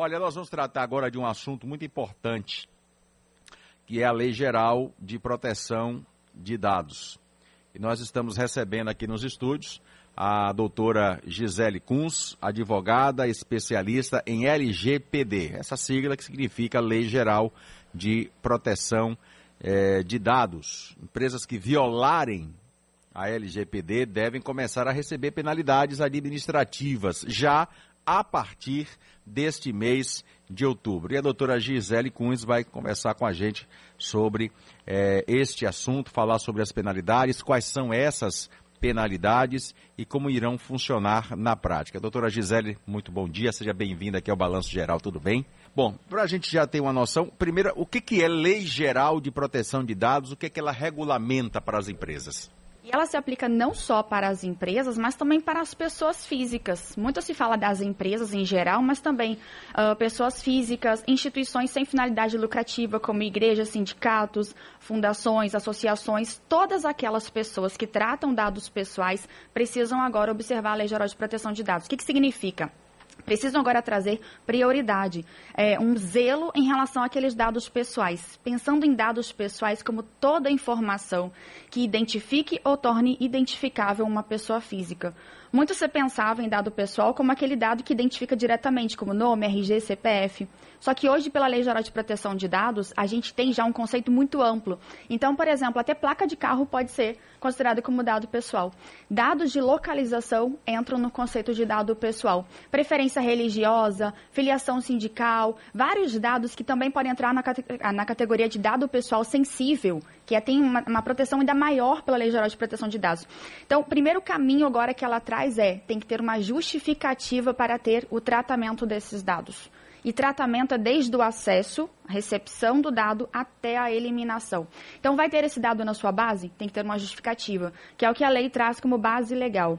Olha, nós vamos tratar agora de um assunto muito importante, que é a Lei Geral de Proteção de Dados. E nós estamos recebendo aqui nos estúdios a doutora Gisele Kunz, advogada especialista em LGPD, essa sigla que significa Lei Geral de Proteção eh, de Dados. Empresas que violarem a LGPD devem começar a receber penalidades administrativas já a partir deste mês de outubro. E a doutora Gisele Kunz vai conversar com a gente sobre eh, este assunto, falar sobre as penalidades, quais são essas penalidades e como irão funcionar na prática. Doutora Gisele, muito bom dia, seja bem-vinda aqui ao Balanço Geral, tudo bem? Bom, para a gente já ter uma noção, primeiro, o que, que é Lei Geral de Proteção de Dados, o que, que ela regulamenta para as empresas? E ela se aplica não só para as empresas, mas também para as pessoas físicas. Muito se fala das empresas em geral, mas também uh, pessoas físicas, instituições sem finalidade lucrativa, como igrejas, sindicatos, fundações, associações. Todas aquelas pessoas que tratam dados pessoais precisam agora observar a Lei Geral de Proteção de Dados. O que, que significa? Precisam agora trazer prioridade, é, um zelo em relação àqueles dados pessoais, pensando em dados pessoais como toda informação que identifique ou torne identificável uma pessoa física. Muito se pensava em dado pessoal como aquele dado que identifica diretamente, como nome, RG, CPF. Só que hoje, pela Lei Geral de Proteção de Dados, a gente tem já um conceito muito amplo. Então, por exemplo, até placa de carro pode ser considerada como dado pessoal. Dados de localização entram no conceito de dado pessoal. Preferência religiosa, filiação sindical, vários dados que também podem entrar na, na categoria de dado pessoal sensível, que é, tem uma, uma proteção ainda maior pela Lei Geral de Proteção de Dados. Então, o primeiro caminho agora que ela traz é, tem que ter uma justificativa para ter o tratamento desses dados. E tratamento é desde o acesso, recepção do dado até a eliminação. Então, vai ter esse dado na sua base? Tem que ter uma justificativa, que é o que a lei traz como base legal.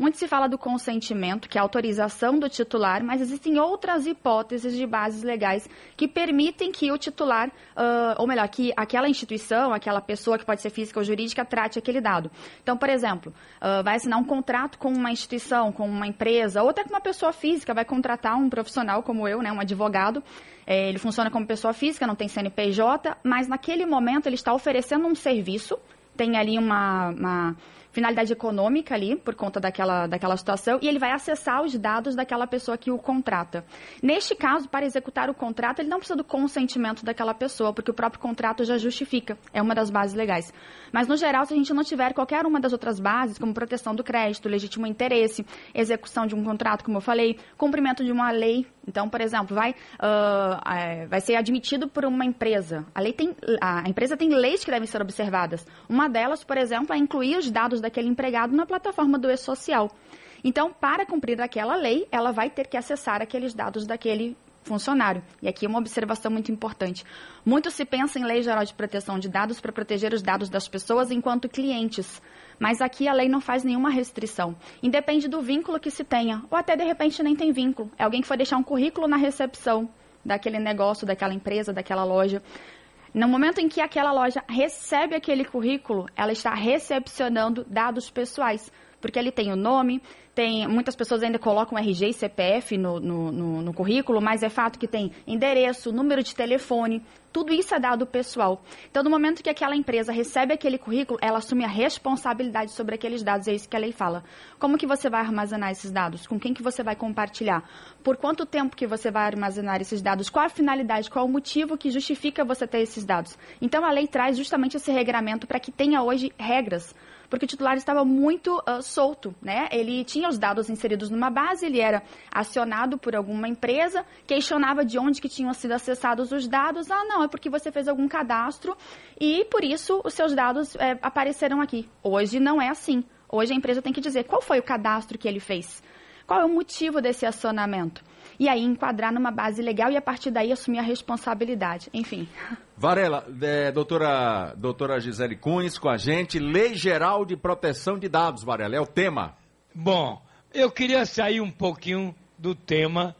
Muito se fala do consentimento, que é a autorização do titular, mas existem outras hipóteses de bases legais que permitem que o titular, uh, ou melhor, que aquela instituição, aquela pessoa que pode ser física ou jurídica, trate aquele dado. Então, por exemplo, uh, vai assinar um contrato com uma instituição, com uma empresa, ou até com uma pessoa física, vai contratar um profissional como eu, né, um advogado. É, ele funciona como pessoa física, não tem CNPJ, mas naquele momento ele está oferecendo um serviço, tem ali uma, uma finalidade econômica ali, por conta daquela, daquela situação, e ele vai acessar os dados daquela pessoa que o contrata. Neste caso, para executar o contrato, ele não precisa do consentimento daquela pessoa, porque o próprio contrato já justifica, é uma das bases legais. Mas, no geral, se a gente não tiver qualquer uma das outras bases, como proteção do crédito, legítimo interesse, execução de um contrato, como eu falei, cumprimento de uma lei, então, por exemplo, vai, uh, vai ser admitido por uma empresa. A, lei tem, a empresa tem leis que devem ser observadas. Uma delas, por exemplo, é incluir os dados daquele empregado na plataforma do e-social. Então, para cumprir aquela lei, ela vai ter que acessar aqueles dados daquele funcionário. E aqui uma observação muito importante. Muito se pensa em lei geral de proteção de dados para proteger os dados das pessoas enquanto clientes. Mas aqui a lei não faz nenhuma restrição. Independe do vínculo que se tenha, ou até de repente nem tem vínculo. É alguém que foi deixar um currículo na recepção daquele negócio, daquela empresa, daquela loja. No momento em que aquela loja recebe aquele currículo, ela está recepcionando dados pessoais, porque ele tem o nome, tem muitas pessoas ainda colocam RG e CPF no, no, no, no, currículo, mas é fato que tem endereço, número de telefone, tudo isso é dado pessoal. Então, no momento que aquela empresa recebe aquele currículo, ela assume a responsabilidade sobre aqueles dados, é isso que a lei fala. Como que você vai armazenar esses dados? Com quem que você vai compartilhar? Por quanto tempo que você vai armazenar esses dados? Qual a finalidade? Qual o motivo que justifica você ter esses dados? Então, a lei traz justamente esse regramento para que tenha hoje regras porque o titular estava muito uh, solto, né? Ele tinha os dados inseridos numa base, ele era acionado por alguma empresa, questionava de onde que tinham sido acessados os dados. Ah, não, é porque você fez algum cadastro e por isso os seus dados é, apareceram aqui. Hoje não é assim. Hoje a empresa tem que dizer qual foi o cadastro que ele fez. Qual é o motivo desse acionamento? e aí enquadrar numa base legal e a partir daí assumir a responsabilidade. Enfim. Varela, é, doutora, doutora Gisele Cunhes com a gente, Lei Geral de Proteção de Dados, Varela, é o tema. Bom, eu queria sair um pouquinho do tema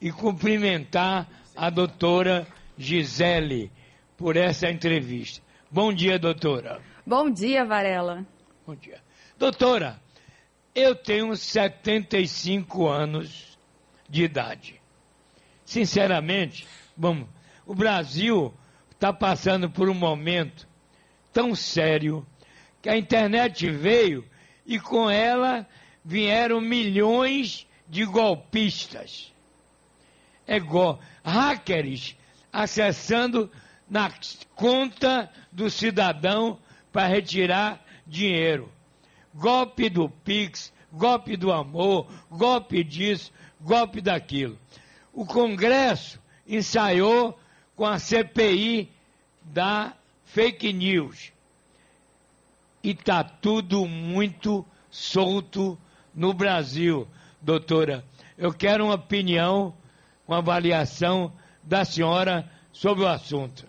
e cumprimentar a doutora Gisele por essa entrevista. Bom dia, doutora. Bom dia, Varela. Bom dia. Doutora, eu tenho 75 anos de idade. sinceramente, vamos, o Brasil está passando por um momento tão sério que a internet veio e com ela vieram milhões de golpistas. É go hackers acessando na conta do cidadão para retirar dinheiro. Golpe do Pix, golpe do amor, golpe disso, golpe daquilo. O Congresso ensaiou com a CPI da fake news. E está tudo muito solto no Brasil, doutora. Eu quero uma opinião, uma avaliação da senhora sobre o assunto.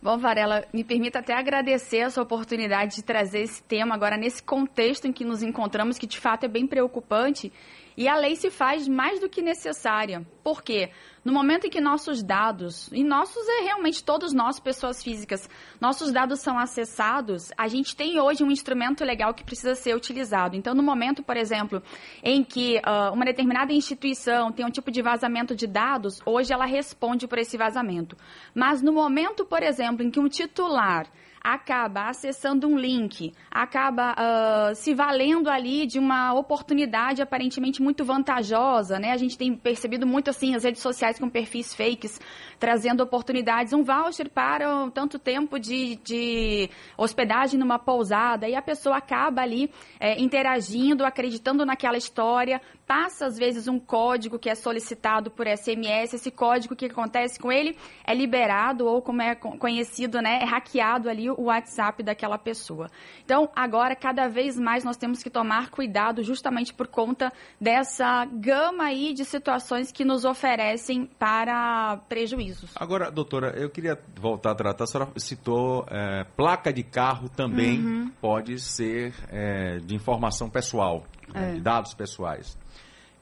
Bom, Varela, me permita até agradecer essa oportunidade de trazer esse tema agora nesse contexto em que nos encontramos, que de fato é bem preocupante e a lei se faz mais do que necessária. Por quê? No momento em que nossos dados, e nossos é realmente todos nós, pessoas físicas, nossos dados são acessados, a gente tem hoje um instrumento legal que precisa ser utilizado. Então, no momento, por exemplo, em que uh, uma determinada instituição tem um tipo de vazamento de dados, hoje ela responde por esse vazamento. Mas no momento, por exemplo, em que um titular acaba acessando um link, acaba uh, se valendo ali de uma oportunidade aparentemente muito vantajosa, né? A gente tem percebido muito assim as redes sociais com perfis fakes trazendo oportunidades, um voucher para um tanto tempo de, de hospedagem numa pousada, e a pessoa acaba ali é, interagindo, acreditando naquela história, passa às vezes um código que é solicitado por SMS, esse código que acontece com ele? É liberado ou como é conhecido, né, é hackeado ali o WhatsApp daquela pessoa. Então, agora cada vez mais nós temos que tomar cuidado justamente por conta dessa gama aí de situações que nos oferecem para prejuízo prejuízos. Agora, doutora, eu queria voltar a tratar, a senhora citou é, placa de carro também uhum. pode ser é, de informação pessoal, né, é. de dados pessoais.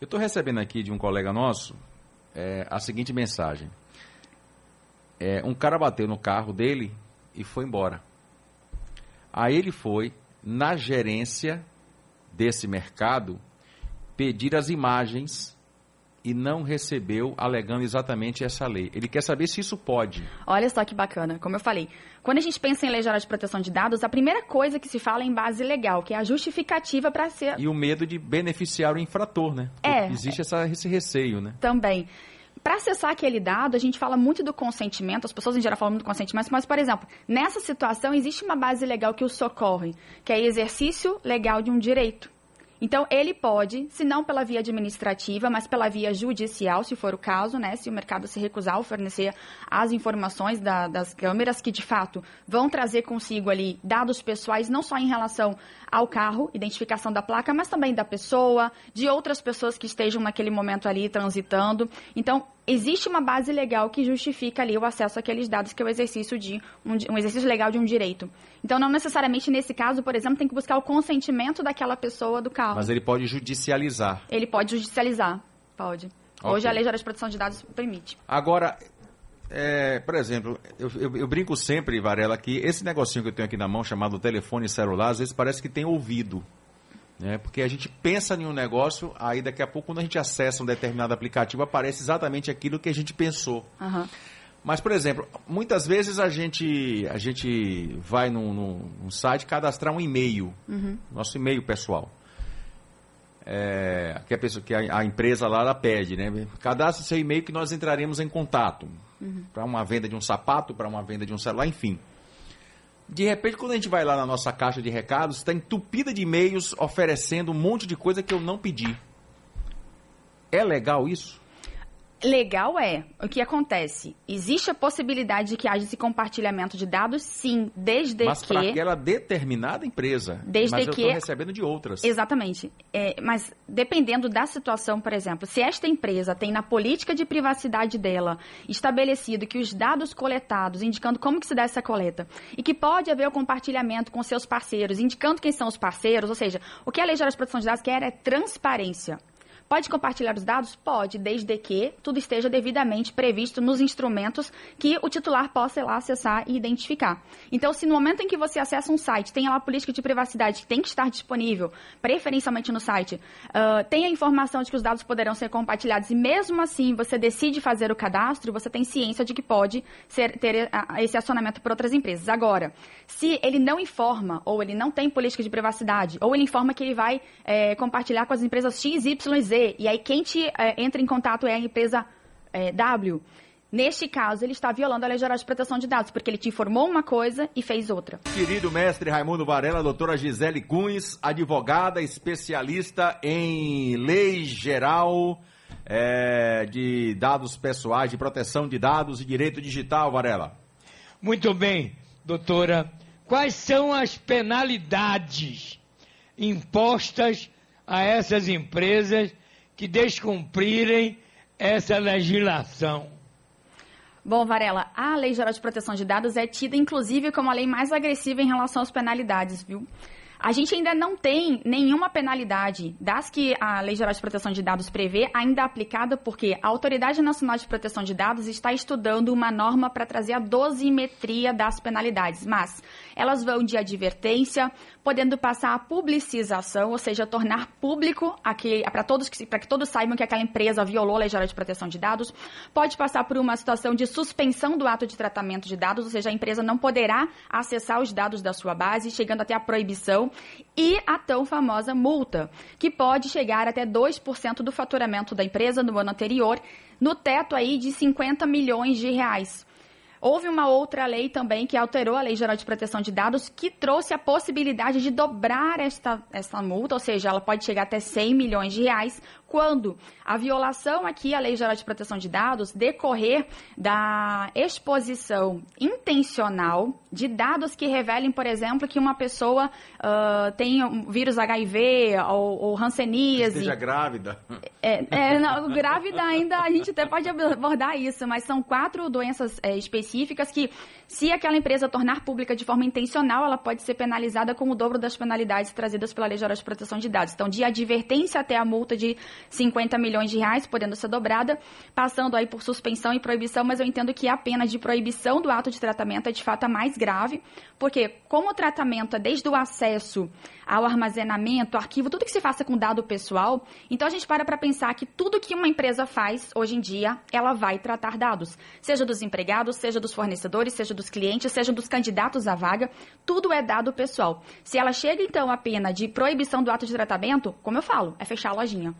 Eu estou recebendo aqui de um colega nosso é, a seguinte mensagem. É, um cara bateu no carro dele e foi embora. Aí ele foi na gerência desse mercado pedir as imagens e não recebeu, alegando exatamente essa lei. Ele quer saber se isso pode. Olha só que bacana. Como eu falei, quando a gente pensa em lei geral de proteção de dados, a primeira coisa que se fala é em base legal, que é a justificativa para ser. E o medo de beneficiar o infrator, né? Porque é. Existe essa, esse receio, né? Também. Para acessar aquele dado, a gente fala muito do consentimento, as pessoas em geral falam muito do consentimento, mas, por exemplo, nessa situação existe uma base legal que o socorre, que é exercício legal de um direito. Então, ele pode, se não pela via administrativa, mas pela via judicial, se for o caso, né, se o mercado se recusar a fornecer as informações da, das câmeras, que de fato vão trazer consigo ali dados pessoais, não só em relação ao carro, identificação da placa, mas também da pessoa, de outras pessoas que estejam naquele momento ali transitando. Então, existe uma base legal que justifica ali o acesso àqueles dados, que é o exercício de um, um, exercício legal de um direito. Então, não necessariamente nesse caso, por exemplo, tem que buscar o consentimento daquela pessoa do carro. Mas ele pode judicializar. Ele pode judicializar, pode. Okay. Hoje a Lei Geral de Proteção de Dados permite. Agora, é, por exemplo, eu, eu, eu, brinco sempre, Varela, que esse negocinho que eu tenho aqui na mão, chamado telefone celular, às vezes parece que tem ouvido. Né? Porque a gente pensa em um negócio, aí daqui a pouco, quando a gente acessa um determinado aplicativo, aparece exatamente aquilo que a gente pensou. Uhum. Mas, por exemplo, muitas vezes a gente, a gente vai num, num, site cadastrar um e-mail, uhum. nosso e-mail pessoal. É, que, a, pessoa, que a, a, empresa lá ela pede, né? Cadastre seu e-mail que nós entraremos em contato. Uhum. Para uma venda de um sapato, para uma venda de um celular, enfim. De repente, quando a gente vai lá na nossa caixa de recados, está entupida de e-mails oferecendo um monte de coisa que eu não pedi. É legal isso? Legal é. O que acontece? Existe a possibilidade de que haja esse compartilhamento de dados? Sim, desde mas que... Mas para aquela determinada empresa. Desde mas que... eu estou recebendo de outras. Exatamente. É, mas dependendo da situação, por exemplo, se esta empresa tem na política de privacidade dela estabelecido que os dados coletados, indicando como que se dá essa coleta, e que pode haver o compartilhamento com seus parceiros, indicando quem são os parceiros, ou seja, o que a Lei Geral de Proteção de Dados quer é transparência. Pode compartilhar os dados? Pode, desde que tudo esteja devidamente previsto nos instrumentos que o titular possa ir lá acessar e identificar. Então, se no momento em que você acessa um site, tem lá a política de privacidade que tem que estar disponível, preferencialmente no site, uh, tem a informação de que os dados poderão ser compartilhados e mesmo assim você decide fazer o cadastro, você tem ciência de que pode ser, ter esse acionamento por outras empresas. Agora, se ele não informa ou ele não tem política de privacidade ou ele informa que ele vai é, compartilhar com as empresas X, Y, Z, e aí quem te é, entra em contato é a empresa é, W. Neste caso, ele está violando a Lei Geral de Proteção de Dados, porque ele te informou uma coisa e fez outra. Querido mestre Raimundo Varela, doutora Gisele Cunhas, advogada especialista em lei geral é, de dados pessoais, de proteção de dados e direito digital, Varela. Muito bem, doutora. Quais são as penalidades impostas a essas empresas que descumprirem essa legislação. Bom, Varela, a Lei Geral de Proteção de Dados é tida, inclusive, como a lei mais agressiva em relação às penalidades, viu? A gente ainda não tem nenhuma penalidade das que a Lei Geral de Proteção de Dados prevê ainda aplicada, porque a Autoridade Nacional de Proteção de Dados está estudando uma norma para trazer a dosimetria das penalidades, mas elas vão de advertência, podendo passar a publicização, ou seja, tornar público para todos para que todos saibam que aquela empresa violou a Lei Geral de Proteção de Dados, pode passar por uma situação de suspensão do ato de tratamento de dados, ou seja, a empresa não poderá acessar os dados da sua base, chegando até a proibição e a tão famosa multa, que pode chegar até 2% do faturamento da empresa no ano anterior, no teto aí de 50 milhões de reais. Houve uma outra lei também que alterou a Lei Geral de Proteção de Dados, que trouxe a possibilidade de dobrar esta, esta multa, ou seja, ela pode chegar até 100 milhões de reais, quando a violação aqui à Lei Geral de Proteção de Dados decorrer da exposição intencional de dados que revelem, por exemplo, que uma pessoa uh, tem um vírus HIV ou, ou hanseníase. Esteja grávida. É, é, não, grávida ainda a gente até pode abordar isso, mas são quatro doenças é, específicas que, se aquela empresa tornar pública de forma intencional, ela pode ser penalizada com o dobro das penalidades trazidas pela Lei Geral de Proteção de Dados. Então, de advertência até a multa de 50 milhões de reais, podendo ser dobrada, passando aí por suspensão e proibição, mas eu entendo que a pena de proibição do ato de tratamento é de fato a mais grave, porque como o tratamento é desde o acesso ao armazenamento, arquivo, tudo que se faça com dado pessoal, então a gente para para pensar que tudo que uma empresa faz hoje em dia, ela vai tratar dados, seja dos empregados, seja dos fornecedores, seja dos clientes, seja dos candidatos à vaga, tudo é dado pessoal. Se ela chega então à pena de proibição do ato de tratamento, como eu falo, é fechar a lojinha.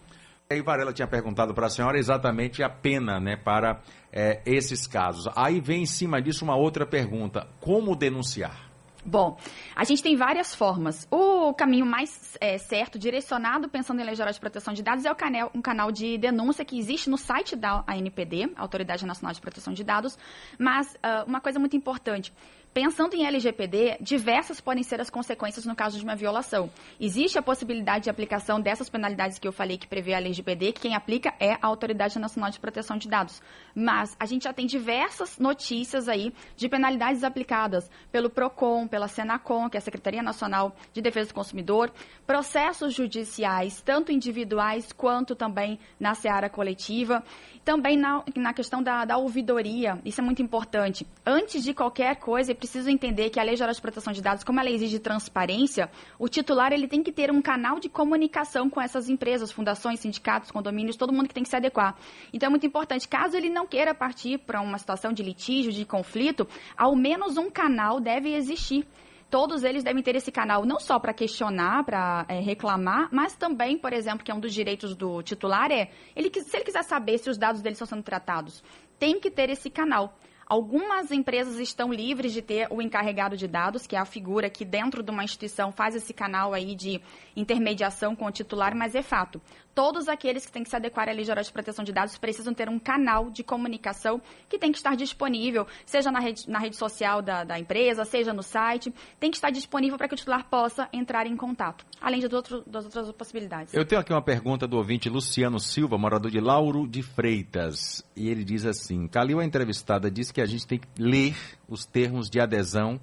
Aí Varela tinha perguntado para a senhora exatamente a pena né, para é, esses casos. Aí vem em cima disso uma outra pergunta: como denunciar? Bom, a gente tem várias formas. O caminho mais é, certo, direcionado, pensando em Lei Geral de Proteção de Dados, é o canal, um canal de denúncia que existe no site da ANPD, Autoridade Nacional de Proteção de Dados. Mas uh, uma coisa muito importante, Pensando em LGPD, diversas podem ser as consequências no caso de uma violação. Existe a possibilidade de aplicação dessas penalidades que eu falei que prevê a LGPD, que quem aplica é a Autoridade Nacional de Proteção de Dados. Mas a gente já tem diversas notícias aí de penalidades aplicadas pelo PROCON, pela Senacom, que é a Secretaria Nacional de Defesa do Consumidor, processos judiciais, tanto individuais quanto também na seara coletiva. Também na, na questão da, da ouvidoria, isso é muito importante. Antes de qualquer coisa, preciso entender que a Lei Geral de Proteção de Dados, como ela exige transparência, o titular ele tem que ter um canal de comunicação com essas empresas, fundações, sindicatos, condomínios, todo mundo que tem que se adequar. Então é muito importante, caso ele não queira partir para uma situação de litígio, de conflito, ao menos um canal deve existir todos eles devem ter esse canal não só para questionar, para é, reclamar, mas também, por exemplo, que é um dos direitos do titular, é ele, se ele quiser saber se os dados dele estão sendo tratados, tem que ter esse canal. Algumas empresas estão livres de ter o encarregado de dados, que é a figura que dentro de uma instituição faz esse canal aí de intermediação com o titular, mas é fato. Todos aqueles que têm que se adequar à Lei Geral de Proteção de Dados precisam ter um canal de comunicação que tem que estar disponível, seja na rede, na rede social da, da empresa, seja no site, tem que estar disponível para que o titular possa entrar em contato, além de outro, das outras possibilidades. Eu tenho aqui uma pergunta do ouvinte Luciano Silva, morador de Lauro de Freitas, e ele diz assim, Calil, a entrevistada, disse que a gente tem que ler os termos de adesão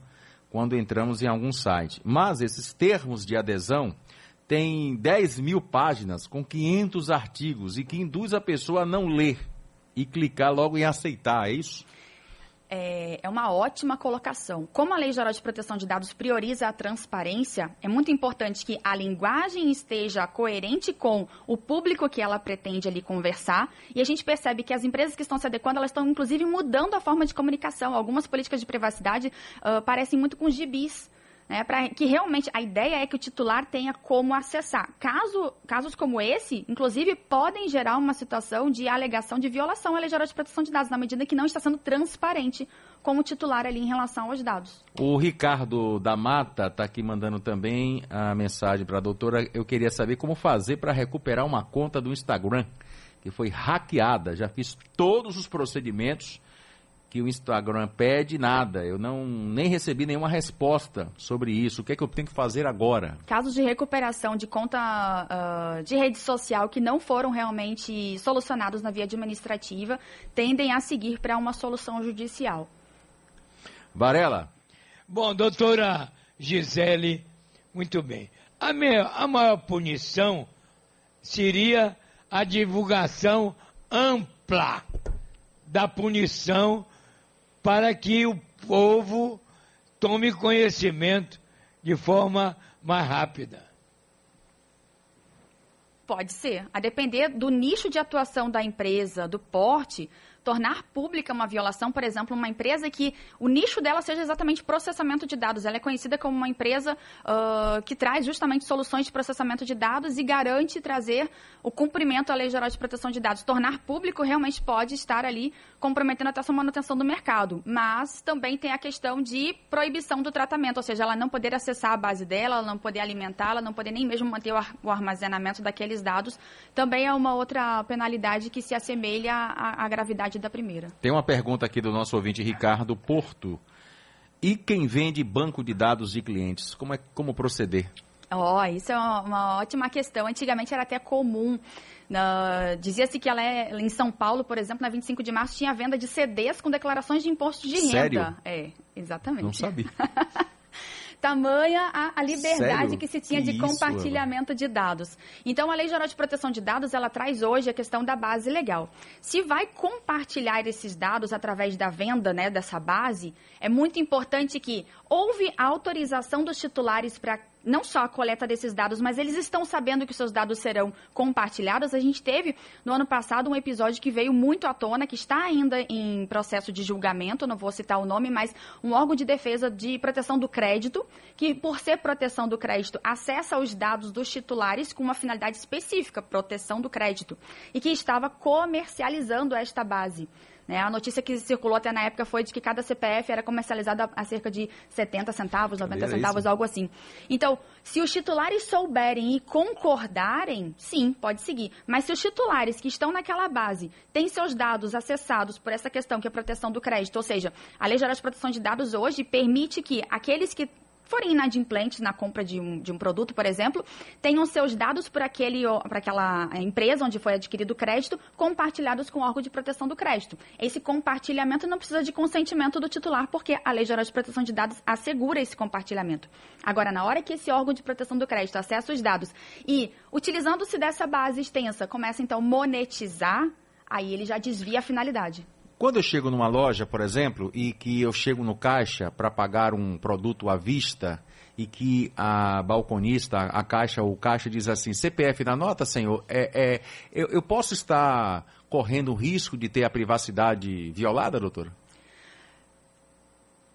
quando entramos em algum site. Mas esses termos de adesão tem 10 mil páginas com 500 artigos e que induz a pessoa a não ler e clicar logo em aceitar, é isso? É, é, uma ótima colocação. Como a Lei Geral de Proteção de Dados prioriza a transparência, é muito importante que a linguagem esteja coerente com o público que ela pretende ali conversar. E a gente percebe que as empresas que estão se adequando, elas estão inclusive mudando a forma de comunicação. Algumas políticas de privacidade uh, parecem muito com gibis né, para que realmente a ideia é que o titular tenha como acessar. Caso, casos como esse, inclusive, podem gerar uma situação de alegação de violação à Lei Geral de Proteção de Dados, na medida que não está sendo transparente como o titular ali em relação aos dados. O Ricardo da Mata está aqui mandando também a mensagem para a doutora. Eu queria saber como fazer para recuperar uma conta do Instagram que foi hackeada. Já fiz todos os procedimentos que o Instagram pede nada. Eu não nem recebi nenhuma resposta sobre isso. O que é que eu tenho que fazer agora? Casos de recuperação de conta uh, de rede social que não foram realmente solucionados na via administrativa tendem a seguir para uma solução judicial. Varela. Bom, doutora Gisele, muito bem. A, minha, a maior punição seria a divulgação ampla da punição para que o povo tome conhecimento de forma mais rápida. Pode ser. A depender do nicho de atuação da empresa, do porte, tornar pública uma violação, por exemplo, uma empresa que o nicho dela seja exatamente processamento de dados. Ela é conhecida como uma empresa uh, que traz justamente soluções de processamento de dados e garante trazer o cumprimento à Lei Geral de Proteção de Dados. Tornar público realmente pode estar ali comprometendo até a manutenção do mercado, mas também tem a questão de proibição do tratamento, ou seja, ela não poder acessar a base dela, ela não poder alimentá-la, não poder nem mesmo manter o armazenamento daqueles dados, também é uma outra penalidade que se assemelha à, à gravidade da primeira. Tem uma pergunta aqui do nosso ouvinte Ricardo Porto. E quem vende banco de dados de clientes? Como, é, como proceder? Oh, isso é uma, uma ótima questão. Antigamente era até comum. Uh, Dizia-se que ela é em São Paulo, por exemplo, na 25 de março, tinha venda de CDs com declarações de imposto de renda. Sério? É, exatamente. Não sabia. tamanha a, a liberdade Sério? que se tinha que de isso, compartilhamento de dados. Então, a Lei Geral de Proteção de Dados, ela traz hoje a questão da base legal. Se vai compartilhar esses dados através da venda né, dessa base, é muito importante que houve autorização dos titulares para não só a coleta desses dados, mas eles estão sabendo que seus dados serão compartilhados. A gente teve no ano passado um episódio que veio muito à tona, que está ainda em processo de julgamento, não vou citar o nome, mas um órgão de defesa de proteção do crédito, que por ser proteção do crédito, acessa os dados dos titulares com uma finalidade específica, proteção do crédito, e que estava comercializando esta base. Né? A notícia que circulou até na época foi de que cada CPF era comercializado a, cerca de 70 centavos, 90 centavos, algo assim. Então, se os titulares souberem e concordarem, sim, pode seguir. Mas se os titulares que estão naquela base têm seus dados acessados por essa questão que é a proteção do crédito, ou seja, a Lei Geral de Proteção de Dados hoje permite que aqueles que forem inadimplentes na compra de um, de um produto, por exemplo, tenham seus dados para aquela empresa onde foi adquirido o crédito compartilhados com o órgão de proteção do crédito. Esse compartilhamento não precisa de consentimento do titular, porque a Lei Geral de Proteção de Dados assegura esse compartilhamento. Agora, na hora que esse órgão de proteção do crédito acessa os dados e, utilizando-se dessa base extensa, começa então a monetizar, aí ele já desvia a finalidade. Quando eu chego numa loja, por exemplo, e que eu chego no caixa para pagar um produto à vista e que a balconista, a caixa o caixa diz assim, CPF na nota, senhor, é, é eu, eu posso estar correndo o risco de ter a privacidade violada, doutora?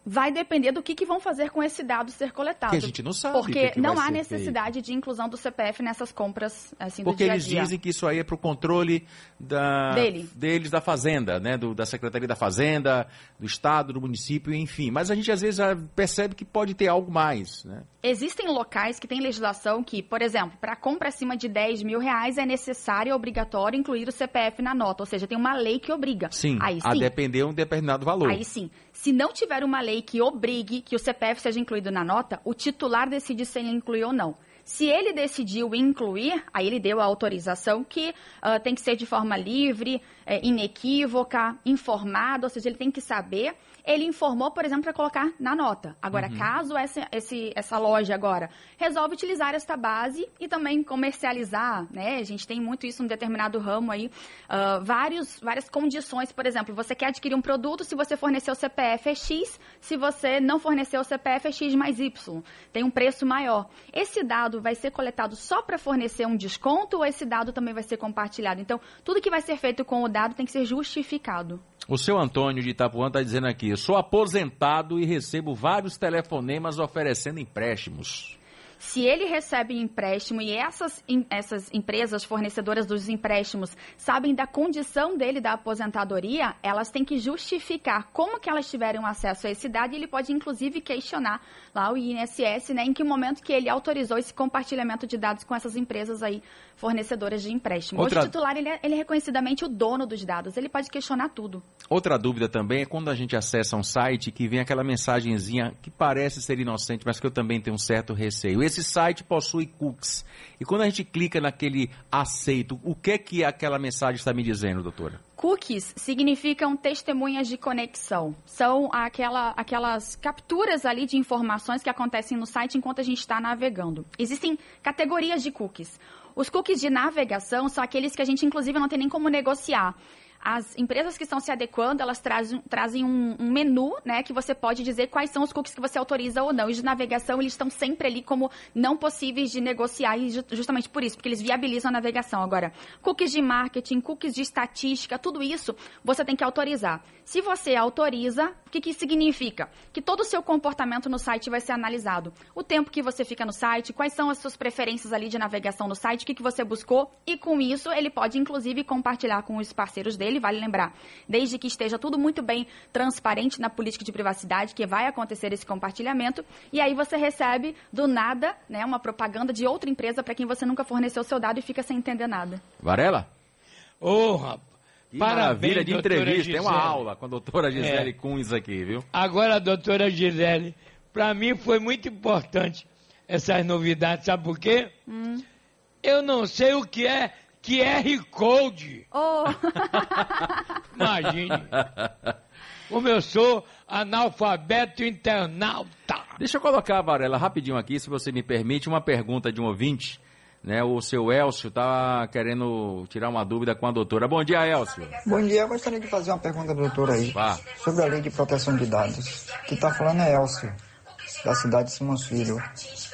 Vai depender do que, que vão fazer com esse dado ser coletado. Que a gente não sabe. Porque que que não há necessidade feito. de inclusão do CPF nessas compras assim, do Porque dia eles dizem que isso aí é para o controle da, Dele. deles da Fazenda, né? Do, da Secretaria da Fazenda, do Estado, do município, enfim. Mas a gente às vezes percebe que pode ter algo mais. Né? Existem locais que têm legislação que, por exemplo, para compra acima de 10 mil reais é necessário e obrigatório incluir o CPF na nota. Ou seja, tem uma lei que obriga. Sim, aí, sim. a depender de um determinado valor. Aí sim. Se não tiver uma lei que obrigue que o CPF seja incluído na nota, o titular decide se ele inclui ou não. Se ele decidiu incluir, aí ele deu a autorização que uh, tem que ser de forma livre, é, inequívoca, informada, ou seja, ele tem que saber ele informou, por exemplo, para colocar na nota. Agora, uhum. caso essa, esse, essa loja agora resolve utilizar esta base e também comercializar, né? A gente tem muito isso em determinado ramo aí, uh, vários, várias condições, por exemplo, você quer adquirir um produto, se você fornecer o CPF é X, se você não fornecer o CPF é X mais Y, tem um preço maior. Esse dado vai ser coletado só para fornecer um desconto ou esse dado também vai ser compartilhado? Então, tudo que vai ser feito com o dado tem que ser justificado. O seu Antônio de Itapuã está dizendo aqui: sou aposentado e recebo vários telefonemas oferecendo empréstimos. Se ele recebe empréstimo e essas, essas empresas fornecedoras dos empréstimos sabem da condição dele da aposentadoria, elas têm que justificar como que elas tiveram acesso a esse dado e ele pode inclusive questionar lá o INSS, né, em que momento que ele autorizou esse compartilhamento de dados com essas empresas aí fornecedoras de empréstimo. Outra... Hoje o titular ele é, ele é reconhecidamente o dono dos dados, ele pode questionar tudo. Outra dúvida também é quando a gente acessa um site que vem aquela mensagenzinha que parece ser inocente, mas que eu também tenho um certo receio. Esse site possui cookies. E quando a gente clica naquele aceito, o que é que aquela mensagem está me dizendo, doutora? Cookies significam testemunhas de conexão. São aquela, aquelas capturas ali de informações que acontecem no site enquanto a gente está navegando. Existem categorias de cookies. Os cookies de navegação são aqueles que a gente, inclusive, não tem nem como negociar as empresas que estão se adequando, elas trazem, trazem um, um, menu, né, que você pode dizer quais são os cookies que você autoriza ou não. E de navegação, eles estão sempre ali como não possíveis de negociar, e justamente por isso, porque eles viabilizam a navegação. Agora, cookies de marketing, cookies de estatística, tudo isso você tem que autorizar. Se você autoriza, o que, que significa? Que todo o seu comportamento no site vai ser analisado. O tempo que você fica no site, quais são as suas preferências ali de navegação no site, o que, que você buscou, e com isso ele pode, inclusive, compartilhar com os parceiros dele, vale lembrar, desde que esteja tudo muito bem transparente na política de privacidade, que vai acontecer esse compartilhamento, e aí você recebe do nada, né, uma propaganda de outra empresa para quem você nunca forneceu seu dado e fica sem entender nada. Varela? Ô, oh, rapaz. Que Parabéns, de entrevista. Tem uma aula com a doutora Gisele é. Cunz aqui, viu? Agora, doutora Gisele, para mim foi muito importante essas novidades, sabe por quê? Hum. Eu não sei o que é QR Code. Oh. Imagine. Como eu sou analfabeto internauta. Deixa eu colocar, Varela, rapidinho aqui, se você me permite, uma pergunta de um ouvinte né, o seu Elcio está querendo tirar uma dúvida com a doutora. Bom dia, Elcio. Bom dia, eu gostaria de fazer uma pergunta à doutora aí Vá. sobre a lei de proteção de dados. Que está falando é Elcio, da cidade de Simões Filho.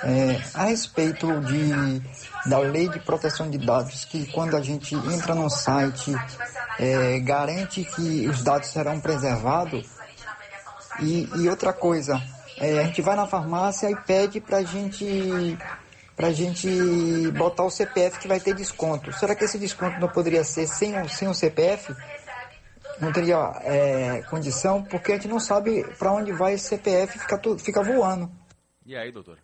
É, a respeito de, da lei de proteção de dados, que quando a gente entra no site, é, garante que os dados serão preservados. E, e outra coisa, é, a gente vai na farmácia e pede para gente a gente botar o CPF que vai ter desconto. Será que esse desconto não poderia ser sem, sem o CPF? Não teria é, condição? Porque a gente não sabe para onde vai esse CPF, fica, fica voando. E aí, doutor?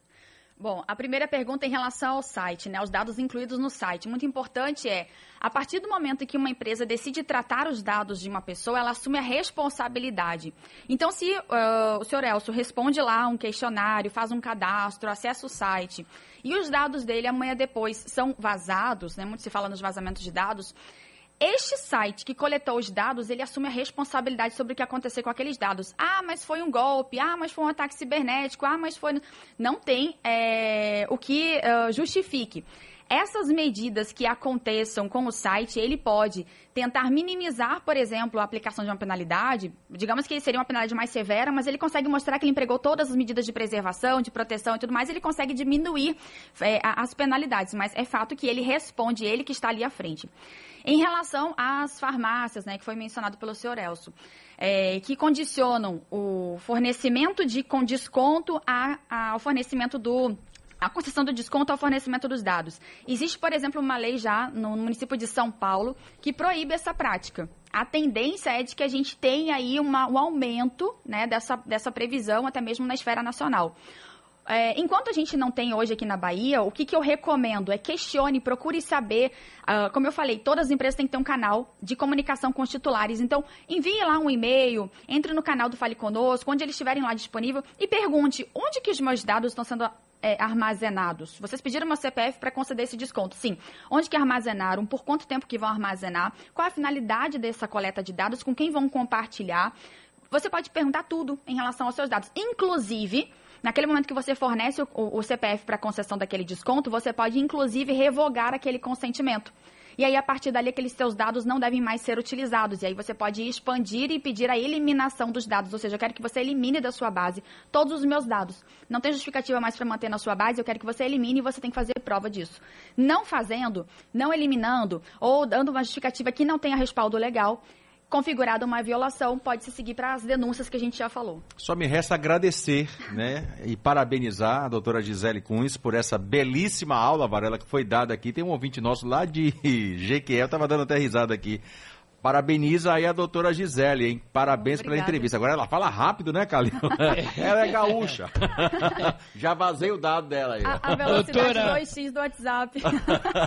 Bom, a primeira pergunta é em relação ao site, né, os dados incluídos no site. Muito importante é, a partir do momento em que uma empresa decide tratar os dados de uma pessoa, ela assume a responsabilidade. Então, se uh, o senhor Elcio responde lá um questionário, faz um cadastro, acessa o site, e os dados dele amanhã depois são vazados, né, muito se fala nos vazamentos de dados, este site que coletou os dados, ele assume a responsabilidade sobre o que acontecer com aqueles dados. Ah, mas foi um golpe. Ah, mas foi um ataque cibernético. Ah, mas foi. Não tem é, o que uh, justifique. Essas medidas que aconteçam com o site, ele pode tentar minimizar, por exemplo, a aplicação de uma penalidade. Digamos que seria uma penalidade mais severa, mas ele consegue mostrar que ele empregou todas as medidas de preservação, de proteção e tudo mais, ele consegue diminuir é, as penalidades. Mas é fato que ele responde, ele que está ali à frente. Em relação às farmácias, né, que foi mencionado pelo senhor Elso, é, que condicionam o fornecimento de com desconto a, a, ao fornecimento do a concessão do desconto ao fornecimento dos dados. Existe, por exemplo, uma lei já no município de São Paulo que proíbe essa prática. A tendência é de que a gente tenha aí uma, um aumento né, dessa, dessa previsão, até mesmo na esfera nacional. É, enquanto a gente não tem hoje aqui na Bahia, o que, que eu recomendo é questione, procure saber. Uh, como eu falei, todas as empresas têm que ter um canal de comunicação com os titulares. Então, envie lá um e-mail, entre no canal do Fale Conosco, onde eles estiverem lá disponível, e pergunte onde que os meus dados estão sendo é, armazenados? Vocês pediram uma CPF para conceder esse desconto? Sim. Onde que armazenaram? Por quanto tempo que vão armazenar? Qual a finalidade dessa coleta de dados? Com quem vão compartilhar? Você pode perguntar tudo em relação aos seus dados. Inclusive, naquele momento que você fornece o, o CPF para concessão daquele desconto, você pode, inclusive, revogar aquele consentimento. E aí, a partir dali, aqueles seus dados não devem mais ser utilizados. E aí você pode expandir e pedir a eliminação dos dados. Ou seja, eu quero que você elimine da sua base todos os meus dados. Não tem justificativa mais para manter na sua base, eu quero que você elimine e você tem que fazer prova disso. Não fazendo, não eliminando, ou dando uma justificativa que não tenha respaldo legal, configurada uma violação, pode se seguir para as denúncias que a gente já falou. Só me resta agradecer, né, e parabenizar a doutora Gisele Cunha por essa belíssima aula, Varela, que foi dada aqui. Tem um ouvinte nosso lá de Jequié, eu estava dando até risada aqui. Parabeniza aí a doutora Gisele, hein? Parabéns Obrigada. pela entrevista. Agora ela fala rápido, né, Calil? ela é gaúcha. Já vazei o dado dela aí. A, a velocidade doutora... 2x do WhatsApp.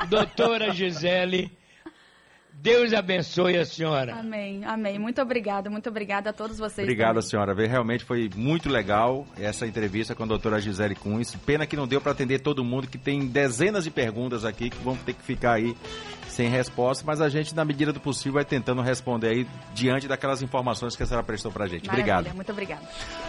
doutora Gisele, Deus abençoe a senhora. Amém, amém. Muito obrigada, muito obrigada a todos vocês. Obrigada, senhora. Realmente foi muito legal essa entrevista com a doutora Gisele Cunha. Pena que não deu para atender todo mundo, que tem dezenas de perguntas aqui que vão ter que ficar aí sem resposta, mas a gente, na medida do possível, vai tentando responder aí diante daquelas informações que a senhora prestou para a gente. Maravilha, Obrigado. Muito obrigada.